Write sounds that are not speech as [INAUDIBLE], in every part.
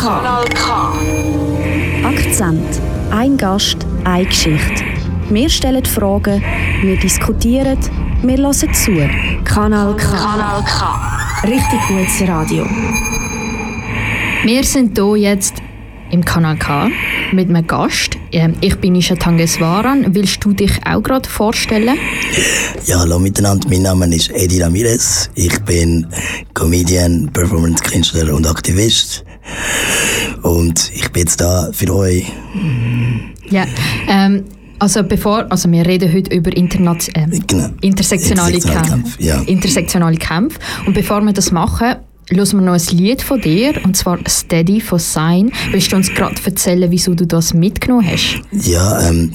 Kanal K. Akzent. Ein Gast, eine Geschichte. Wir stellen Fragen, wir diskutieren, wir hören zu. Kanal K. Kanal K. Richtig gutes Radio. Wir sind hier jetzt im Kanal K mit einem Gast. Ähm, Ich bin Isha Tangeswaran. Willst du dich auch gerade vorstellen? Ja, hallo miteinander. Mein Name ist Eddie Ramirez. Ich bin Comedian, Performance-Künstler und Aktivist. Und ich bin jetzt da für euch. Ja. Ähm, also bevor, also wir reden heute über Interna- äh, Genau. intersektionale Intersektionale Kämpfe. Kämpfe, ja. Intersektionale Kämpfe. Und bevor wir das machen, hören wir noch ein Lied von dir, und zwar Steady von Sign. Willst du uns gerade erzählen, wieso du das mitgenommen hast? Ja, ähm,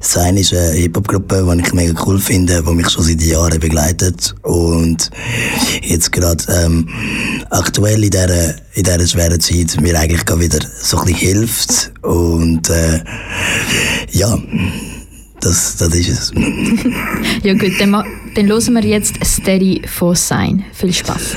Sein ist eine Hip-Hop-Gruppe, die ich mega cool finde, die mich schon seit Jahren begleitet. Und jetzt gerade ähm, aktuell in dieser, in dieser schweren Zeit mir eigentlich gerade wieder so ein bisschen hilft. Und äh, ja, das, das ist es. [LAUGHS] Ja gut, dann, dann hören wir jetzt Steady von Sign. Viel Spaß.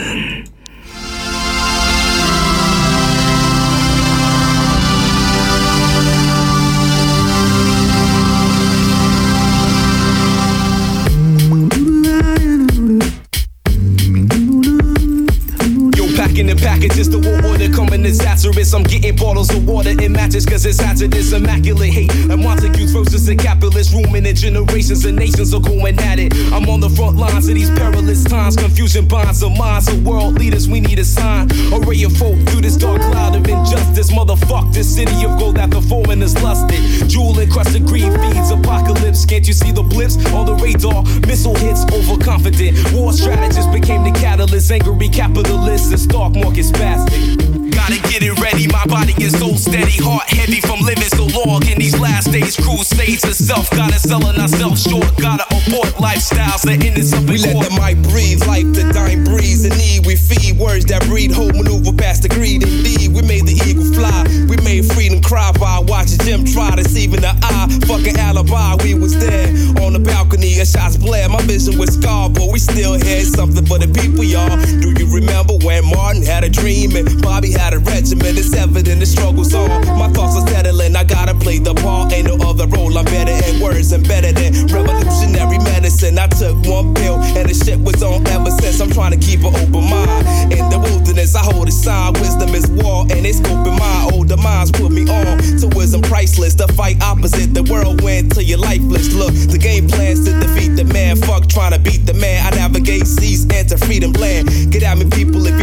Disastrous. I'm getting bottles of water in matches, cause it's hazardous. Immaculate hate. And Montagues versus the capitalist. Rooming in generations and nations are going at it. I'm on the front lines of these perilous times. Confusion bonds the minds of world leaders. We need a sign. A ray of hope through this dark cloud of injustice. Motherfuck this city of gold that the foreign is lusted. Jewel encrusted green feeds apocalypse. Can't you see the blips on the radar? Missile hits overconfident. War strategists became the catalyst. Angry capitalists and stock market spastic. Gotta get it ready, my body is so steady, heart heavy from living so long in these last days. Crusades of self, gotta selling ourselves short, gotta abort lifestyles that end up We let the mic breathe, life the dying breeze. The need, we feed words that breed hope, maneuver past the greed. Indeed, we made the eagle fly. We made freedom cry by watching Jim try deceiving the eye. Fucking alibi, we was there on the balcony. A shots blare. My vision was scarred, but we still had something for the people, y'all. Do you remember when Martin had a dream and Bobby had a regiment? It's evident the struggle's on. My thoughts are settling. I gotta play the part. Ain't no other role. I'm better at words and better than revolutionary medicine. I took one pill and the shit was on ever since. I'm trying to keep an open mind. In the wilderness, I hold a sign. Wisdom is war, and it's scoping my older minds put me on to wisdom priceless. The fight opposite the whirlwind till you're lifeless. Look, the game plans to defeat the man. Fuck trying to beat the man. I navigate seas, enter freedom land. Get at me, people, if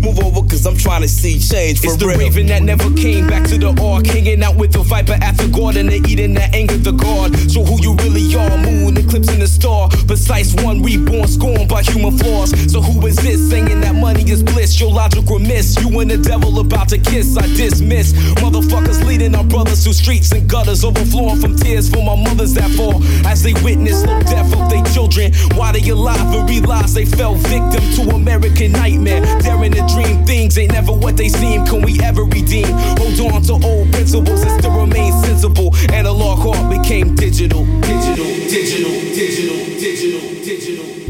Move over trying to see change for It's the real. raven that never came back to the ark. Hanging out with the viper after God and they eating that anger the God. So who you really are, moon eclipsing the star. Precise one reborn, scorned by human flaws. So who is this saying that money is bliss? Your logic remiss. You and the devil about to kiss, I dismiss. Motherfuckers leading our brothers through streets and gutters, overflowing from tears for my mothers that fall as they witness the death of their children. Why they alive and realize they fell victim to American nightmare. Daring to dream things ain't never what they seem. Can we ever redeem? Hold on to old principles and still remain sensible. Analog heart became digital. Digital, digital, digital, digital, digital.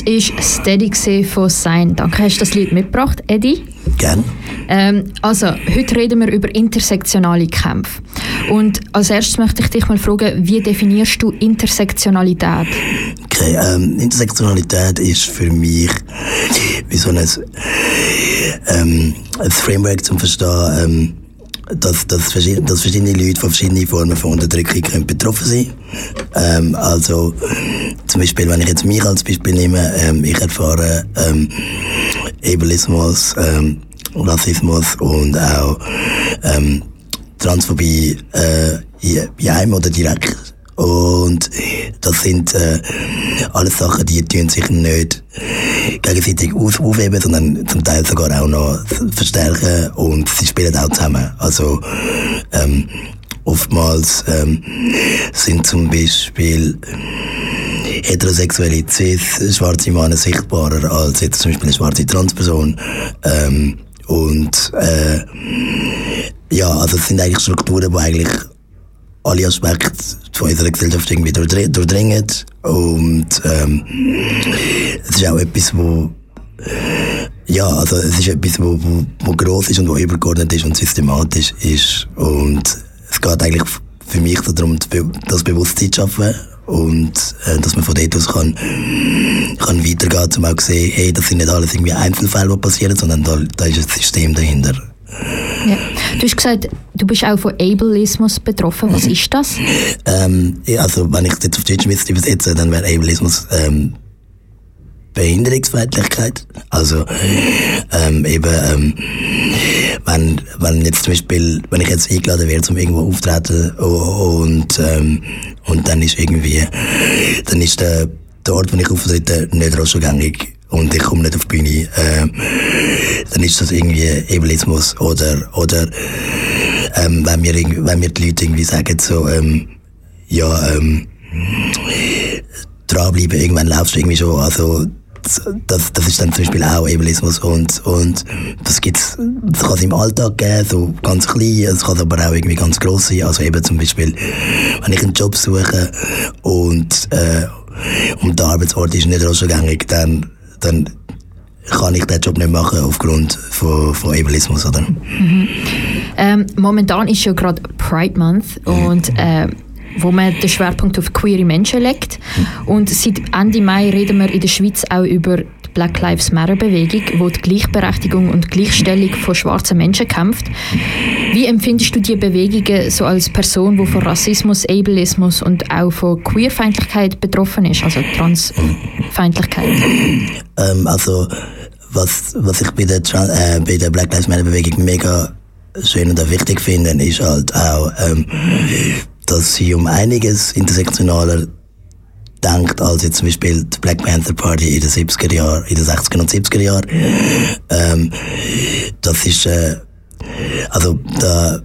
Das ist Steady von Sein. Danke, hast du das Lied mitgebracht, Eddie. Gern. Ähm, also, heute reden wir über intersektionale Kämpfe. Und als erstes möchte ich dich mal fragen, wie definierst du Intersektionalität? Okay, ähm, Intersektionalität ist für mich wie so ein, ähm, ein Framework zum Verstehen, ähm, dass, dass, verschiedene, dass verschiedene Leute von verschiedenen Formen von Unterdrückung können betroffen sein ähm, Also zum Beispiel, wenn ich jetzt mich als Beispiel nehme, ähm, ich erfahre ähm, Ableismus, ähm, Rassismus und auch ähm, Transphobie äh, in, in einem oder direkt Und das sind äh, alles Sachen, die tun sich nicht gegenseitig auf, aufheben, sondern zum Teil sogar auch noch verstärken und sie spielen auch zusammen. Also ähm, oftmals ähm, sind zum Beispiel heterosexuelle cis schwarze Männer sichtbarer als jetzt zum Beispiel eine schwarze Transperson. Ähm, und äh, ja, also es sind eigentlich Strukturen, die eigentlich alle Aspekte von unserer Gesellschaft irgendwie durchdringen. Und ähm, es ist auch etwas, wo ja, also es ist etwas, wo, wo, wo gross ist und wo übergeordnet ist und systematisch ist. Und es geht eigentlich für mich darum, das Bewusstsein zu schaffen und äh, dass man von dort aus kann, kann weitergehen, um auch zu sehen, hey, das sind nicht alles irgendwie Einzelfälle, die passieren, sondern da, da ist ein System dahinter. Ja. Du hast gesagt, du bist auch von Ableismus betroffen. Was ist das? Ähm, also, wenn ich es jetzt auf Deutsch müsste übersetzen, dann wäre Ableismus ähm, Behinderungsfeindlichkeit. Also ähm, eben, ähm, wenn, wenn jetzt zum Beispiel, wenn ich jetzt eingeladen werde, zum irgendwo auftreten und, ähm, und dann ist irgendwie, dann ist der, der Ort, wo ich auftrete, nicht raschengängig und ich komme nicht auf die Bühne, äh, dann ist das irgendwie Ableismus oder, oder ähm, wenn, mir, wenn mir die Leute irgendwie sagen so, ähm, ja, ähm, dranbleiben, irgendwann laufst du irgendwie schon, also das, das ist dann zum Beispiel auch Ableismus und, und das gibt's, das kann es im Alltag geben, so ganz klein, es kann aber auch irgendwie ganz gross sein, also eben zum Beispiel, wenn ich einen Job suche und, äh, und der Arbeitsort ist nicht rausgängig, dann, dann kann ich den Job nicht machen aufgrund von, von Ableismus, oder? Mhm. Ähm, momentan ist ja gerade Pride Month und äh, wo man den Schwerpunkt auf queere Menschen legt. Und seit Ende Mai reden wir in der Schweiz auch über Black Lives Matter Bewegung, wo die Gleichberechtigung und Gleichstellung von schwarzen Menschen kämpft. Wie empfindest du die Bewegungen so als Person, die von Rassismus, Ableismus und auch von Queerfeindlichkeit betroffen ist, also Transfeindlichkeit? Ähm, also was, was ich bei der, äh, bei der Black Lives Matter Bewegung mega schön und wichtig finde, ist halt auch ähm, dass sie um einiges intersektionaler denkt als jetzt zum Beispiel die Black Panther Party in den 70er Jahren, in den 60er und 70er Jahren. Ähm, das ist, äh, also da,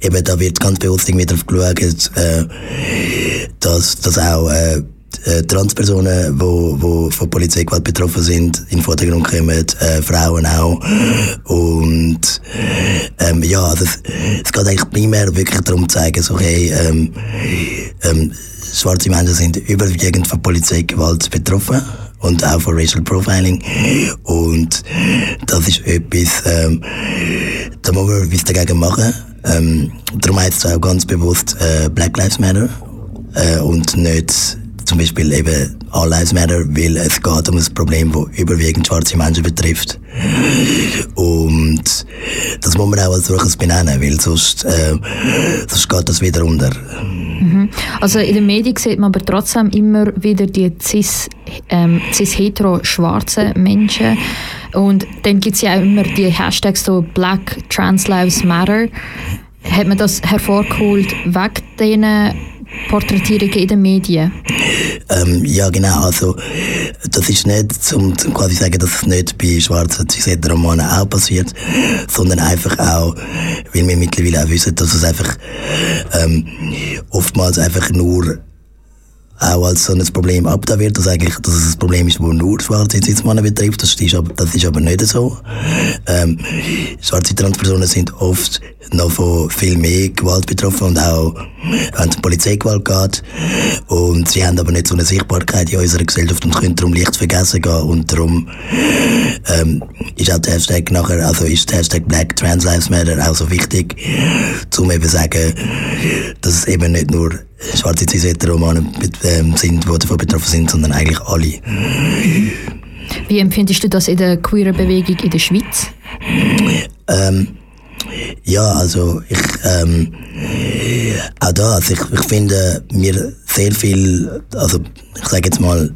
eben da wird ganz bewusst irgendwie darauf geschaut, äh, dass, dass auch äh, äh, Transpersonen, wo, wo von Polizeigewalt betroffen sind, in den Vordergrund kommen, äh, Frauen auch. Und ähm, ja, also es, es geht eigentlich primär wirklich darum zu zeigen, so, hey, ähm, ähm, schwarze Menschen sind überwiegend von Polizeigewalt betroffen und auch von Racial Profiling. Und das ist etwas, ähm, da muss man etwas dagegen machen. Ähm, darum heißt es auch ganz bewusst äh, Black Lives Matter äh, und nicht zum Beispiel eben All Lives Matter, weil es geht um ein Problem, das überwiegend schwarze Menschen betrifft. Und das muss man auch als solches benennen, weil sonst, äh, sonst geht das wieder unter. Mhm. Also in den Medien sieht man aber trotzdem immer wieder die cis, ähm, cis-hetero schwarzen Menschen. Und dann gibt es ja auch immer die Hashtags so Black Trans Lives Matter. Hat man das hervorgeholt wegen diesen Porträtierungen in den Medien? Ähm, ja, genau. Also, das ist nicht, um, quasi sagen, dass es nicht bei schwarzen Cis-Romanen auch passiert, sondern einfach auch, weil wir mittlerweile auch wissen, dass es einfach ähm, oftmals einfach nur auch als so ein Problem abgetan wird, dass eigentlich dass es ein Problem ist, das nur schwarze Cis-Männer betrifft. Das ist, aber, das ist aber nicht so. Ähm, schwarze Transpersonen sind oft noch von viel mehr Gewalt betroffen und auch wenn es um Polizeigewalt geht. Und sie haben aber nicht so eine Sichtbarkeit in unserer Gesellschaft und können darum leicht vergessen gehen. Und darum ähm, ist auch der Hashtag nachher, also ist der Hashtag Black Trans Lives Matter auch so wichtig, um eben zu sagen, dass es eben nicht nur schwarze cis romane ähm, sind, die davon betroffen sind, sondern eigentlich alle. Wie empfindest du das in der queeren Bewegung in der Schweiz? Ähm, ja, also ich, ähm, auch da, also ich, ich finde, wir sehr viel, also ich sage jetzt mal,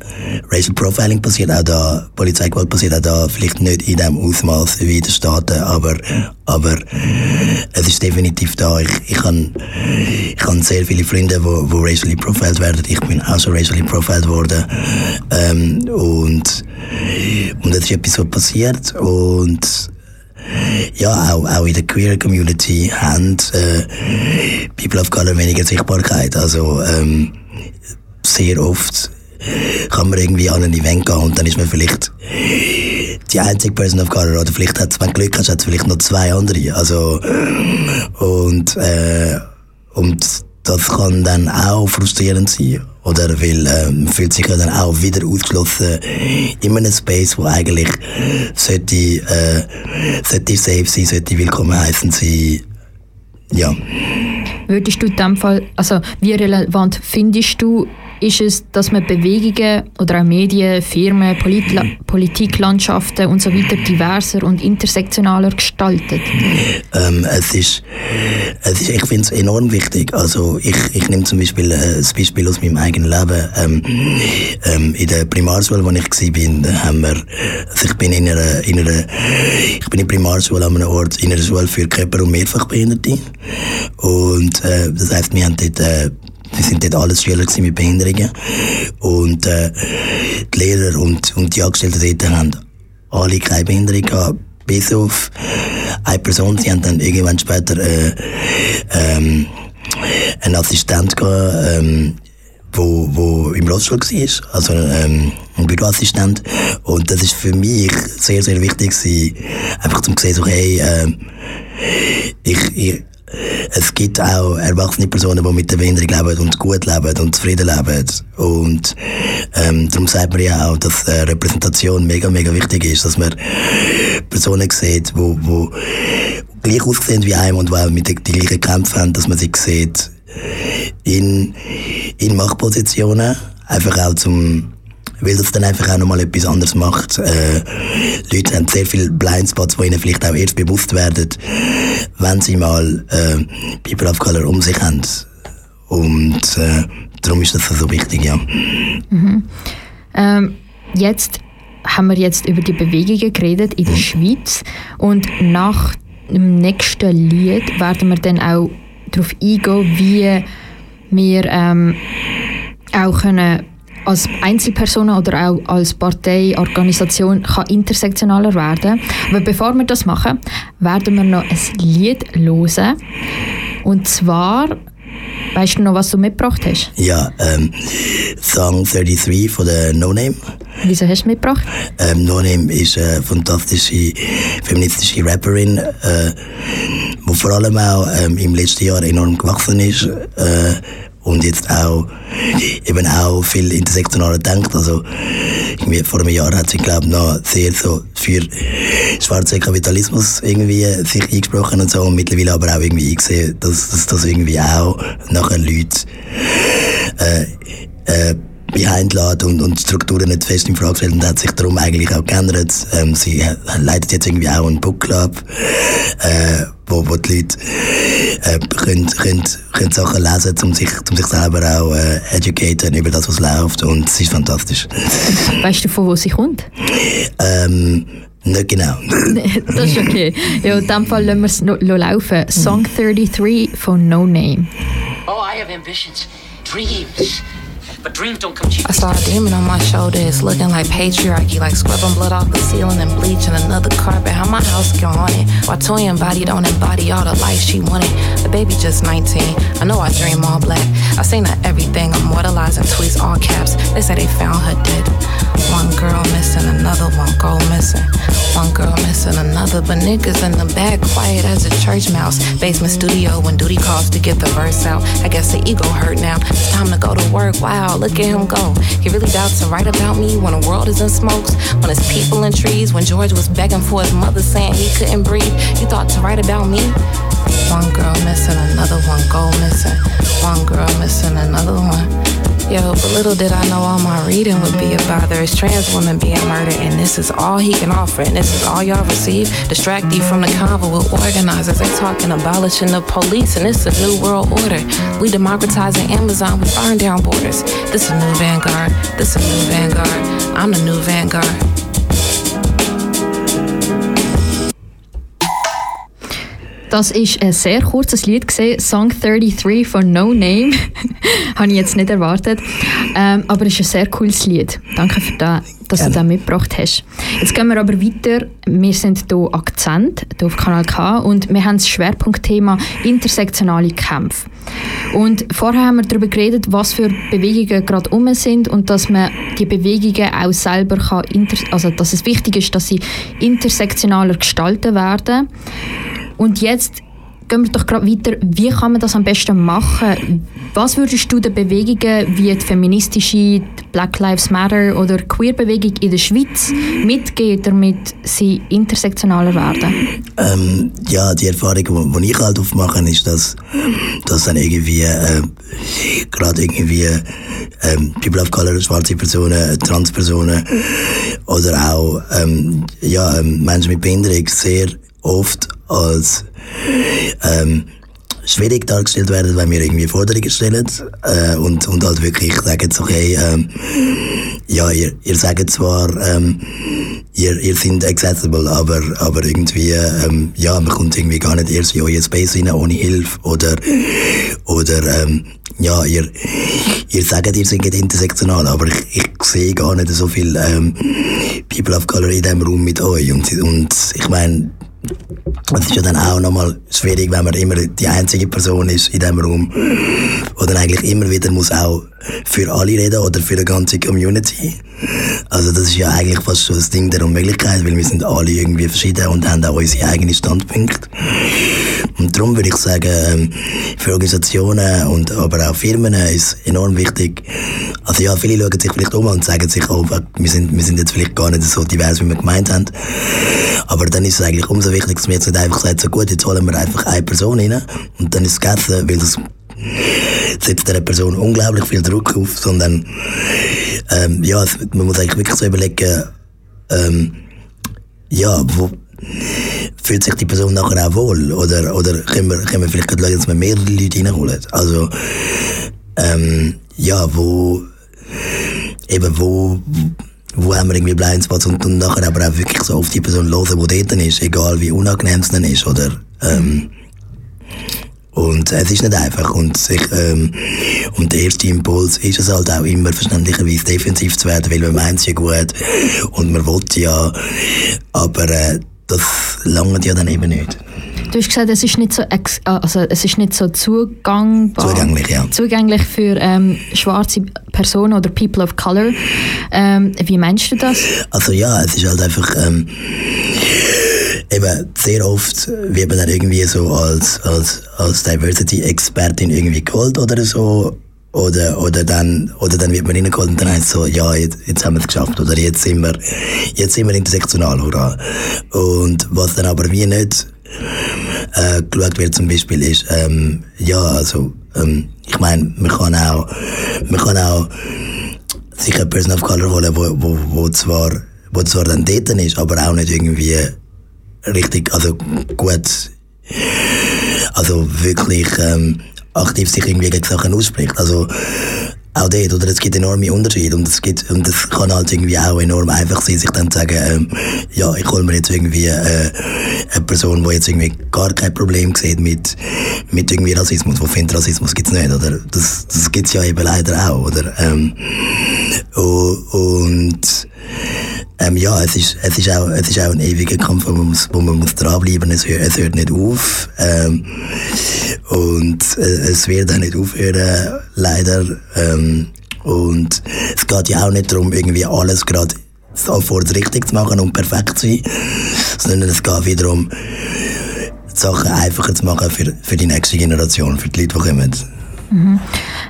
Racial Profiling passiert auch da, Polizeigewalt passiert auch da, vielleicht nicht in dem Ausmaß wie in den Staaten, aber, aber es ist definitiv da. Ich, ich habe ich sehr viele Freunde, die wo, wo racially profiled werden. Ich bin auch schon racially profiled worden. Ähm, und, und es ist etwas so passiert und ja, auch, auch in der Queer Community haben äh, People of Color weniger Sichtbarkeit. Also ähm, sehr oft kann man irgendwie an ein Event gehen und dann ist man vielleicht die einzige Person of Color oder vielleicht hat du Glück hat es vielleicht noch zwei andere. Also und äh, und das kann dann auch frustrierend sein. Oder weil ähm, fühlt sich dann auch wieder ausgeschlossen in einem Space, wo eigentlich sollte, äh, sollte safe sein, sollte willkommen heißen sein. Ja. Würdest du in dem Fall, also wie relevant findest du ist es, dass man Bewegungen oder auch Medien, Firmen, Politla Politiklandschaften und so weiter diverser und intersektionaler gestaltet? Ähm, es ist, es ist ich finde es enorm wichtig. Also ich, ich nehme zum Beispiel äh, das Beispiel aus meinem eigenen Leben. Ähm, ähm, in der Primarschule, wo ich war, haben wir, also ich bin in einer, in einer, ich bin in Primarschule an einem Ort, in einer Schule für Körper- und Mehrfachbehinderte. Und äh, das heisst, wir haben dort äh, wir sind dort alles Schüler mit Behinderungen. Und äh, die Lehrer und, und die Angestellten dort haben alle keine Behinderung gehabt, bis auf eine Person. Sie haben dann irgendwann später äh, ähm, einen Assistent gehabt, ähm, wo, wo im Rollstuhl war, also ähm, ein Büroassistent. Und das ist für mich sehr, sehr wichtig gewesen, einfach zum sehen, so, hey, äh, ich, ich, es gibt auch erwachsene Personen, die mit der Behinderung leben und gut leben und zufrieden leben. Und ähm, darum sagt man ja auch, dass äh, Repräsentation mega, mega wichtig ist, dass man Personen sieht, die wo, wo gleich aussehen wie einem und die auch mit den, gleichen Kämpfen haben, dass man sie sieht in, in Machtpositionen, einfach auch zum weil das dann einfach auch nochmal etwas anderes macht. Äh, Leute haben sehr viele Blindspots, die ihnen vielleicht auch erst bewusst werden, wenn sie mal äh, People of Color um sich haben. Und äh, darum ist das so wichtig, ja. Mhm. Ähm, jetzt haben wir jetzt über die Bewegungen geredet in der mhm. Schweiz und nach dem nächsten Lied werden wir dann auch darauf eingehen, wie wir ähm, auch können als Einzelperson oder auch als Partei, Organisation kann intersektionaler werden. Aber bevor wir das machen, werden wir noch ein Lied hören. Und zwar, weißt du noch, was du mitgebracht hast? Ja, ähm, Song 33 von der No Name. Wieso hast du mitgebracht? Ähm, no Name ist eine fantastische feministische Rapperin, äh, die vor allem auch ähm, im letzten Jahr enorm gewachsen ist. Äh, und jetzt auch eben auch viel intersektionaler denkt. Also irgendwie vor einem Jahr hat sie glaube ich noch sehr so für schwarzen Kapitalismus irgendwie sich eingesprochen und so und mittlerweile aber auch irgendwie eingesehen, dass, dass das irgendwie auch nachher Leute äh, äh, behind und, und Strukturen nicht fest in Frage stellt und hat sich darum eigentlich auch geändert. Ähm, sie leitet jetzt irgendwie auch einen Book Club, äh, wo, wo die Leute äh, können, können, können Sachen lesen, um sich, um sich selber auch äh, educaten über das, was läuft und es ist fantastisch. Weißt du, von wo sie kommt? Ähm, nicht genau. [LAUGHS] das ist okay. Ja, in dem Fall lassen wir es laufen. Song 33 von No Name. Oh, I have ambitions, dreams. But dreams don't come cheap. I saw a demon on my shoulder. It's looking like patriarchy, like scrubbing blood off the ceiling and bleaching another carpet. How my house get haunted. While Toya body don't embody all the life she wanted. The baby just 19. I know I dream all black. I seen her everything. Immortalizing tweets all caps. They say they found her dead. One girl missing, another one go missing. One girl missing, another. But niggas in the back, quiet as a church mouse. Basement studio when duty calls to get the verse out. I guess the ego hurt now. It's time to go to work. Wow look at him go. He really doubts to write about me when the world is in smokes, when it's people in trees, when George was begging for his mother saying he couldn't breathe. You thought to write about me? One girl missing, another one go missing. One girl missing, another one. Yo, but little did I know all my reading would be a bother. It's trans women being murdered, and this is all he can offer, and this is all y'all receive. Distract you from the convo with organizers. They talking abolishing the police, and it's a new world order. We democratizing Amazon, we burn down borders. This a new vanguard. This a new vanguard. I'm the new vanguard. Das ist ein sehr kurzes Lied gesehen, Song 33 von No Name. [LAUGHS] Habe ich jetzt nicht erwartet. Ähm, aber es ist ein sehr cooles Lied. Danke für das, dass Gerne. du das mitgebracht hast. Jetzt gehen wir aber weiter. Wir sind hier Akzent, hier auf Kanal K und wir haben das Schwerpunktthema intersektionale Kämpfe. Und vorher haben wir darüber geredet, was für Bewegungen gerade um sind und dass man die Bewegungen auch selber kann, also dass es wichtig ist, dass sie intersektionaler gestaltet werden. Und jetzt gehen wir doch gerade weiter. Wie kann man das am besten machen? Was würdest du den Bewegungen wie die feministische Black Lives Matter oder Queer-Bewegung in der Schweiz mitgeben, damit sie intersektionaler werden? Ähm, ja, die Erfahrung, die ich halt aufmache, ist, dass, dass dann irgendwie äh, gerade irgendwie ähm, People of Color, schwarze Personen, Transpersonen oder auch ähm, ja, ähm, Menschen mit Behinderung sehr oft als ähm, schwierig dargestellt werden, wenn wir irgendwie Forderungen stellen äh, und, und halt wirklich sagen, okay, ähm, ja, ihr, ihr sagt zwar, ähm, ihr, ihr seid accessible, aber, aber irgendwie, ähm, ja, man kommt irgendwie gar nicht erst in euer Space rein ohne Hilfe oder, oder ähm, ja, ihr, ihr sagt, ihr seid intersektional, aber ich, ich sehe gar nicht so viel ähm, People of Color in diesem Raum mit euch und, und ich meine, es ist ja dann auch nochmal schwierig, wenn man immer die einzige Person ist in diesem Raum. Oder eigentlich immer wieder muss auch für alle reden oder für die ganze Community. Also das ist ja eigentlich fast schon das Ding der Unmöglichkeit, weil wir sind alle irgendwie verschieden und haben auch unsere eigenen Standpunkte. Und darum würde ich sagen, ähm, für Organisationen und aber auch Firmen ist es enorm wichtig. Also ja, viele schauen sich vielleicht um und sagen sich, oh, wir sind, wir sind jetzt vielleicht gar nicht so divers, wie wir gemeint haben. Aber dann ist es eigentlich umso wichtiger, dass wir jetzt nicht einfach sagen, so gut, jetzt holen wir einfach eine Person rein und dann ist es gegessen, weil das setzt der Person unglaublich viel Druck auf, sondern ähm, ja, man muss eigentlich wirklich so überlegen, ähm, ja, wo fühlt sich die Person nachher auch wohl oder, oder können, wir, können wir vielleicht schauen, dass wir mehrere Leute reinholen. Also ähm, ja, wo eben wo wo haben wir irgendwie Blindspots und, und nachher aber auch wirklich so auf die Person hören, die dort ist, egal wie unangenehm es dann ist, oder? Ähm, und es ist nicht einfach. Und, sich, ähm, und der erste Impuls ist es halt auch immer verständlicherweise defensiv zu werden, weil man meint es ja gut und man will ja, aber äh, das langt ja dann eben nicht. Du hast gesagt, es ist nicht so, also es ist nicht so zugangbar, zugänglich, ja. zugänglich für ähm, schwarze Personen oder People of Color. Ähm, wie meinst du das? Also ja, es ist halt einfach ähm, eben sehr oft wird man dann irgendwie so als, als, als Diversity-Expertin irgendwie geholt oder so. Oder, oder, dann, oder dann wird man reingeholt und dann heißt so, ja, jetzt, jetzt haben wir es geschafft. Oder jetzt sind wir, jetzt sind wir intersektional, hurra. Und was dann aber wie nicht äh, geschaut wird zum Beispiel ist, ähm, ja, also, ähm, ich meine, man kann auch, man kann auch sich eine Person of Color holen, wo, wo, wo zwar, wo zwar dann dort ist, aber auch nicht irgendwie richtig, also gut, also wirklich ähm, aktiv sich irgendwie gegen Sachen ausspricht. Also auch dort, oder es gibt enorme Unterschiede und es gibt, und es kann halt irgendwie auch enorm einfach sein, sich dann zu sagen, ähm, ja, ich hole mir jetzt irgendwie äh, eine Person, die jetzt irgendwie gar kein Problem sieht mit, mit irgendwie Rassismus, wo findet Rassismus gibt's nicht, oder? Das, das gibt's ja eben leider auch, oder? Ähm, und ähm, ja, es ist, es, ist auch, es ist auch ein ewiger Kampf, wo man muss, wo man muss dranbleiben muss. Es, hört, es hört nicht auf. Ähm, und äh, es wird auch nicht aufhören, leider. Ähm, und es geht ja auch nicht darum, irgendwie alles gerade sofort richtig zu machen und perfekt zu sein, sondern es geht wiederum, Sachen einfacher zu machen für, für die nächste Generation, für die Leute, die kommen. Mhm.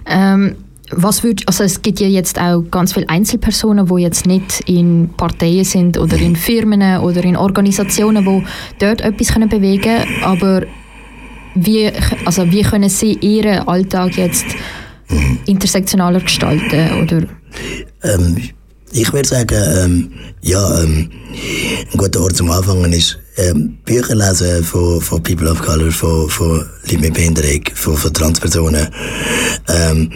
Ähm, was würd, also es gibt ja jetzt auch ganz viele Einzelpersonen, die jetzt nicht in Parteien sind oder in Firmen oder in Organisationen, die dort etwas können bewegen können, aber wie, also wie können sie ihren Alltag jetzt mhm. intersektionaler gestalten, oder? Ähm, ich würde sagen, ähm, ja, ähm, ein guter Ort zum Anfangen ist ähm, Bücher lesen von, von People of Color, von, von Leuten mit Behinderung, von, von Transpersonen. Ähm,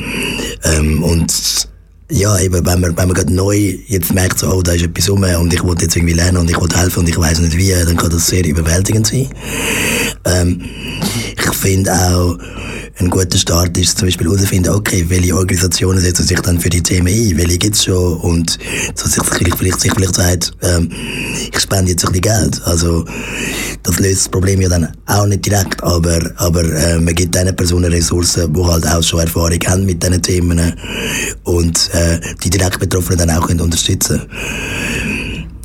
ähm, und ja, eben, wenn man, wenn man gerade neu jetzt merkt, so, oh, da ist etwas rum und ich wollte jetzt irgendwie lernen und ich wollte helfen und ich weiß nicht wie, dann kann das sehr überwältigend sein. Ähm, ich finde auch, ein guter Start ist zum Beispiel herauszufinden, okay, welche Organisationen setzen sich dann für die Themen ein, welche gibt es schon und so sich vielleicht, sich vielleicht sagt, ähm, ich spende jetzt ein bisschen Geld. Also das löst das Problem ja dann auch nicht direkt, aber, aber äh, man gibt diesen Personen Ressourcen, die halt auch schon Erfahrung haben mit diesen Themen und äh, die direkt Betroffenen dann auch können unterstützen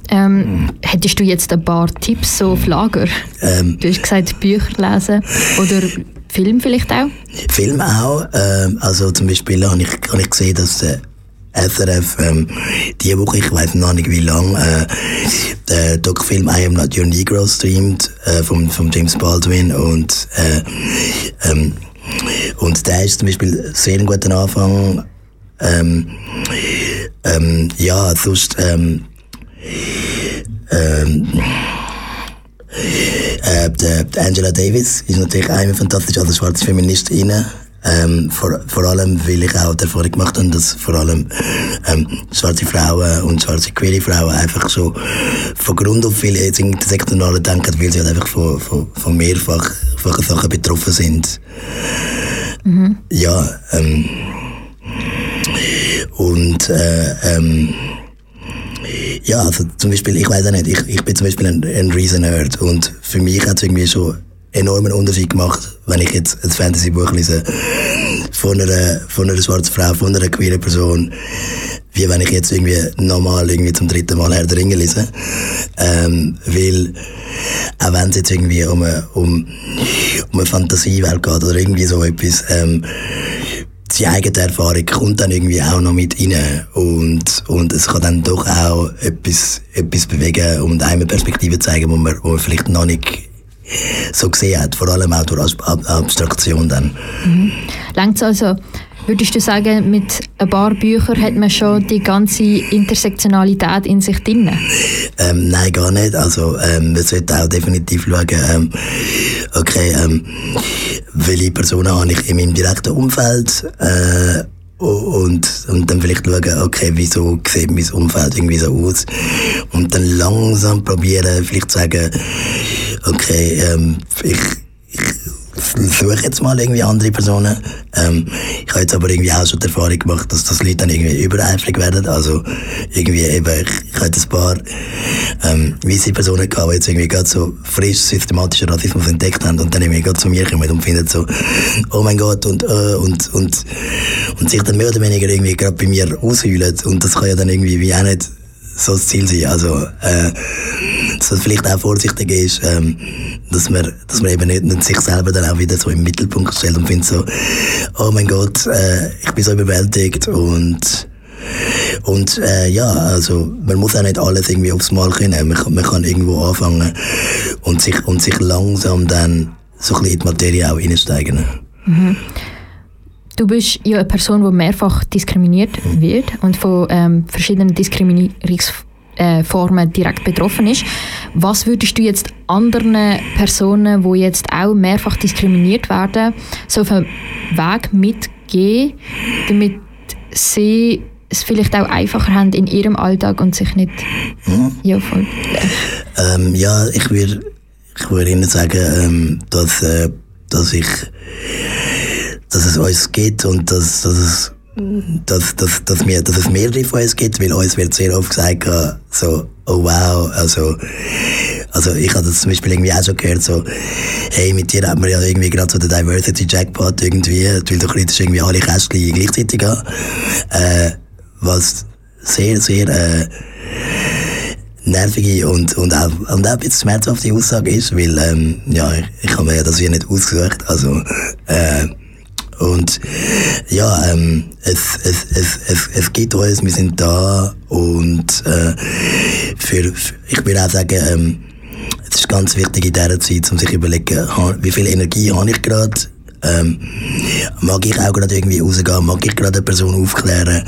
ähm, hättest du jetzt ein paar Tipps so auf Lager? Ähm, du hast gesagt, Bücher lesen oder Film vielleicht auch? Film auch. Ähm, also zum Beispiel habe ich, hab ich gesehen, dass der SRF ähm, diese Woche, ich weiß noch nicht wie lange, äh, der Doc-Film I Am Not Your Negro streamt äh, vom, vom James Baldwin und äh, ähm, und der ist zum Beispiel sehr ein guter Anfang. Ähm, ähm, ja, sonst ähm, ähm, äh, die, Angela Davis ist natürlich eine fantastisch als schwarze Feministin. Ähm, vor, vor allem, weil ich auch die Erfahrung gemacht habe, dass vor allem ähm, schwarze Frauen und schwarze queere Frauen einfach schon von Grund auf viel intersektionale denken, weil sie halt einfach von, von, von mehrfachen Sachen betroffen sind. Mhm. Ja, ähm, und äh, ähm, ja, also zum Beispiel, ich weiß auch nicht, ich, ich bin zum Beispiel ein, ein riesen Nerd und für mich hat es irgendwie schon enormen Unterschied gemacht, wenn ich jetzt ein Fantasy-Buch lese von einer, von einer schwarzen Frau, von einer queeren Person, wie wenn ich jetzt irgendwie normal irgendwie zum dritten Mal Herr der Ringe lese. Ähm, weil, auch wenn es jetzt irgendwie um eine, um, um eine Fantasiewelt geht oder irgendwie so etwas, ähm, die eigene Erfahrung kommt dann irgendwie auch noch mit rein und, und es kann dann doch auch etwas, etwas bewegen und einem eine Perspektive zeigen, wo man, wo man vielleicht noch nicht so gesehen hat, vor allem auch durch Abstraktion dann. Mhm. Längt also, würdest du sagen, mit ein paar Büchern hat man schon die ganze Intersektionalität in sich drin? Ähm, nein, gar nicht. Also ähm, man sollte auch definitiv schauen, ähm, okay, ähm, welche Personen habe ich in meinem direkten Umfeld äh, und, und dann vielleicht schauen, okay, wieso sieht mein Umfeld irgendwie so aus und dann langsam probieren, vielleicht zu sagen, okay, ähm, ich, ich suche jetzt mal irgendwie andere Personen. Ähm, ich habe jetzt aber irgendwie auch schon die Erfahrung gemacht, dass das Leute dann irgendwie übereifrig werden. Also irgendwie eben, ich, ich hatte ein paar ähm, weisse Personen gehabt, die jetzt irgendwie gerade so frisch systematischen Rassismus entdeckt haben und dann irgendwie gerade zu mir kommen und finden so, oh mein Gott und äh, und und und sich dann mehr oder weniger irgendwie gerade bei mir ausheulen und das kann ja dann irgendwie wie auch nicht so das Ziel sein. Also, äh, dass man vielleicht auch vorsichtig ist, ähm, dass man, dass man eben nicht, nicht sich selber dann auch wieder so im Mittelpunkt stellt und findet so, oh mein Gott, äh, ich bin so überwältigt und und äh, ja, also man muss auch nicht alles irgendwie aufs Mal können. Man, man kann irgendwo anfangen und sich, und sich langsam dann so ein bisschen in die Materie auch einsteigen. Mhm. Du bist ja eine Person, die mehrfach diskriminiert wird und von ähm, verschiedenen Diskriminierungsformen direkt betroffen ist. Was würdest du jetzt anderen Personen, die jetzt auch mehrfach diskriminiert werden, so auf einen Weg mitgeben, damit sie es vielleicht auch einfacher haben in ihrem Alltag und sich nicht mhm. ja, voll, äh. ähm, ja, ich würde ich würd Ihnen sagen, ähm, dass, äh, dass ich dass es uns gibt und dass, dass es dass, dass, dass, wir, dass es mehrere von uns gibt, weil uns wird sehr oft gesagt, so, oh wow, also, also ich habe das zum Beispiel irgendwie auch schon gehört, so, hey, mit dir hat man ja irgendwie gerade so den Diversity Jackpot irgendwie, weil du kriegst irgendwie alle Kästchen gleichzeitig an, äh, was sehr, sehr, äh, nervige und, und, auch, und auch ein bisschen schmerzhafte Aussage ist, weil, ähm, ja, ich, ich habe mir das hier nicht ausgesucht, also, äh, und ja, ähm, es, es, es, es, es gibt uns, wir sind da und äh, für, für, ich würde auch sagen, ähm, es ist ganz wichtig in dieser Zeit, um sich zu überlegen, wie viel Energie habe ich gerade Ähm, mag ich auch gerade irgendwie rausgehen, mag ich gerade eine Person aufklären?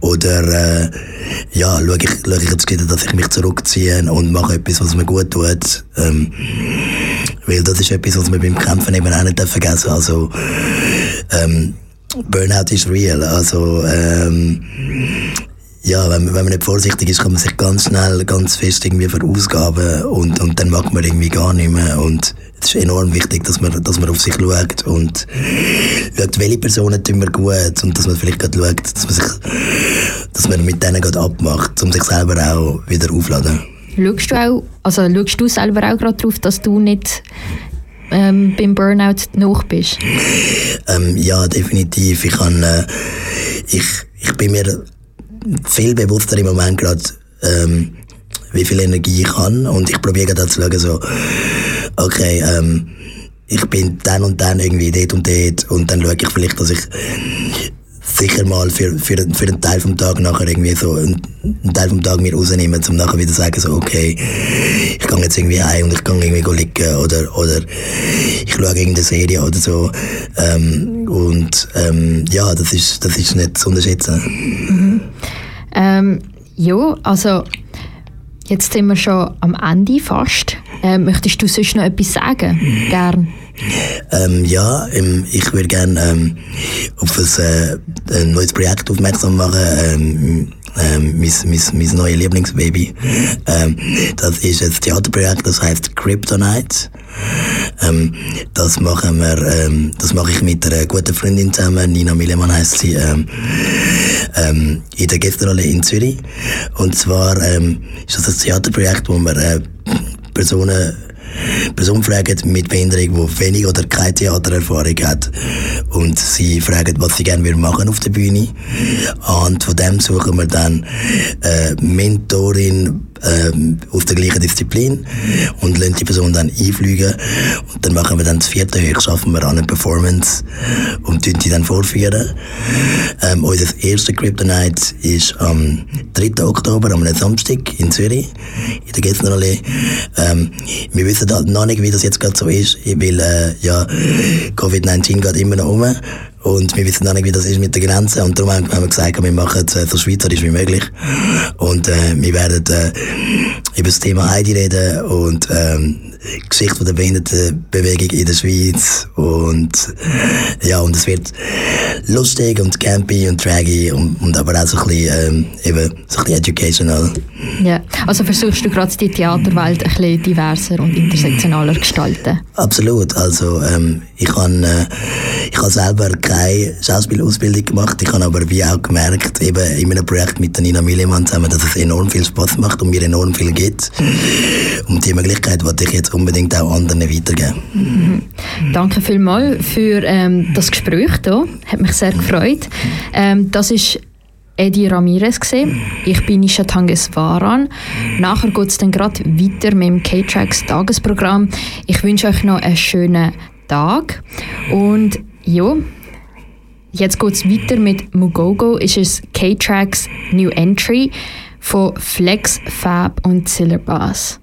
Oder äh, ja, schaue ich, schaue ich jetzt wieder, dass ich mich zurückziehe und mache etwas, was mir gut tut. Ähm, weil das ist etwas, was wir beim Kämpfen eben auch nicht vergessen Also ähm, Burnout ist real. Also ähm, ja, wenn, wenn man nicht vorsichtig ist, kann man sich ganz schnell, ganz fest irgendwie verausgaben und, und dann mag man irgendwie gar nicht mehr. Und es ist enorm wichtig, dass man, dass man auf sich schaut und schaut, welche Personen tun wir gut und dass man vielleicht gerade schaut, dass man sich, dass man mit denen gerade abmacht, um sich selber auch wieder aufzuladen. Schaust du auch, also schaust du selber auch gerade darauf, dass du nicht ähm, beim Burnout noch bist? Ähm, ja, definitiv. Ich, kann, äh, ich, ich bin mir viel bewusster im Moment gerade, ähm, wie viel Energie ich habe. Und ich probiere gerade zu schauen, so, okay, ähm, ich bin dann und dann irgendwie dort und dort und dann schaue ich vielleicht, dass ich sicher mal für, für, für einen Teil vom Tag nachher irgendwie so einen, einen Teil vom Tag mir rausnehmen, um nachher wieder zu sagen, so, okay, ich gehe jetzt irgendwie heim und ich kann irgendwie liegen oder, oder ich schaue irgendeine Serie oder so. Ähm, und ähm, ja, das ist, das ist nicht zu unterschätzen. Mhm. Ähm, ja, also jetzt sind wir schon am Ende fast. Ähm, möchtest du sonst noch etwas sagen? Gern. Ähm, ja, ähm, ich würde gerne ähm, auf ein, äh, ein, neues Projekt aufmerksam machen. Ähm, ähm, mein, mein, mein neues Lieblingsbaby. Ähm, das ist ein Theaterprojekt, das heißt Kryptonite. Ähm, das machen wir, ähm, das mache ich mit einer guten Freundin zusammen. Nina Millemann heißt sie. Ähm, ähm, in der Gästerolle in Zürich. Und zwar ähm, ist das ein Theaterprojekt, wo wir äh, Personen Person fragt mit Behinderung, die wenig oder keine Theatererfahrung hat. Und sie fragen, was sie gerne machen auf der Bühne. Und von dem suchen wir dann eine Mentorin ähm, aus der gleichen Disziplin und lassen die Person dann einfliegen. Und dann machen wir dann das vierte Höch, schaffen wir an eine Performance und die dann vorführen. Ähm, unser erster Kryptonite ist am 3. Oktober, am Samstag in Zürich, in der Gessnerallee. Ähm, wir wissen halt noch nicht, wie das jetzt gerade so ist, weil äh, ja, Covid-19 geht immer noch um. Und wir wissen noch nicht, wie das ist mit der Grenze. Und darum haben wir gesagt, wir machen es äh, so schweizerisch wie möglich. Und äh, wir werden äh, über das Thema ID reden und ähm, Geschichte von der Behindertenbewegung in der Schweiz. Und ja, und es wird lustig und campy und draggy und, und aber auch so ein bisschen, ähm, eben, so ein bisschen educational. Ja, also versuchst du gerade die Theaterwelt ein bisschen diverser und intersektionaler gestalten? Absolut. Also ähm, ich habe äh, ich hab selber keine Schauspielausbildung gemacht. Ich habe aber wie auch gemerkt, eben in einem Projekt mit Nina Millemann zusammen, dass es enorm viel Spaß macht und mir enorm viel gibt. Und die Möglichkeit wollte ich jetzt unbedingt auch anderen weitergeben. Mhm. Danke vielmals für ähm, das Gespräch hier. Hat mich sehr gefreut. Ähm, das ist Eddie Ramirez gesehen. Ich bin Nisha Tangeswaran. Nachher geht es dann gerade weiter mit dem K-Tracks Tagesprogramm. Ich wünsche euch noch einen schönen Tag und ja, jetzt geht es weiter mit Mugogo. Ist es K-Tracks New Entry von Flex, Fab und Ziller Bass.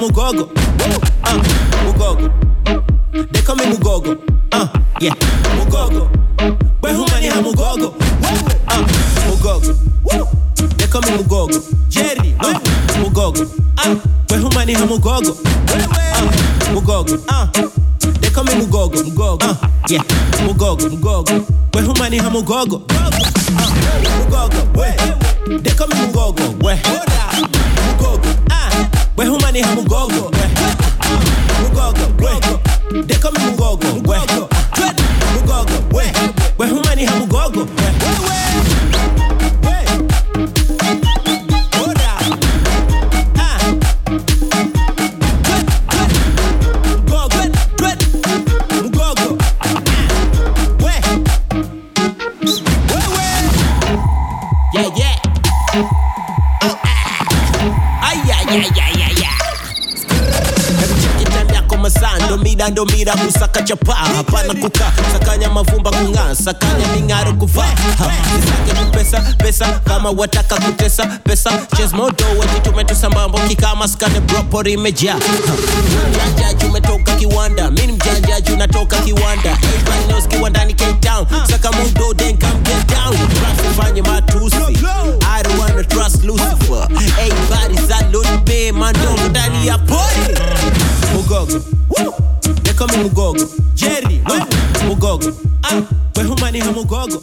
Mugogo? Uh, Mugogo. They call me Mugogo. Uh, yeah, Mugogo. Where who money Mugogo? Uh, Mugogo. They call me Mugogo. Jerry, uh, Mugogo. Uh, where who money Mugogo? Uh, Mugogo. Uh, they call me Mugogo. Mugogo. Uh, yeah, Mugogo. Mugogo. Where who money Mugogo? Uh, Mugogo. Where? They call me Mugogo, we Mugogo, we humani ha Mugogo, we Mugogo, we They call me ndo mira kusaka chapa. Hapana kuka sakanya mavumba kung'aa sakanya ming'aro kuvaa nisake tu pesa kama wataka kutesa pesa. Chesmodo tumetu sambambo kikama skane bropori imejaa Ha, mjanjaji umetoka kiwanda mini mjanjaji unatoka kiwanda. Knows kiwandani Cape Town. Saka mudo then come get down. Trust fanye matusi. I don't wanna trust Lucifer. Everybody salute me mandongo ndani ya pori Mugogo They call me Mugogo. Jerry we Mugogo. Ah we humani ha Mugogo